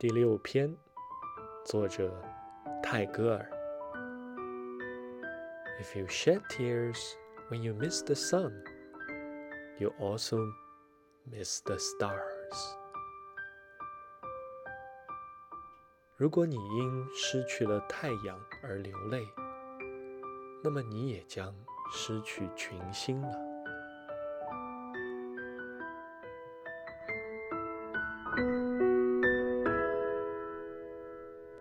第六篇作者泰戈尔 if you shed tears when you miss the sun you also miss the stars 如果你因失去了太阳而流泪那么你也将失去群星了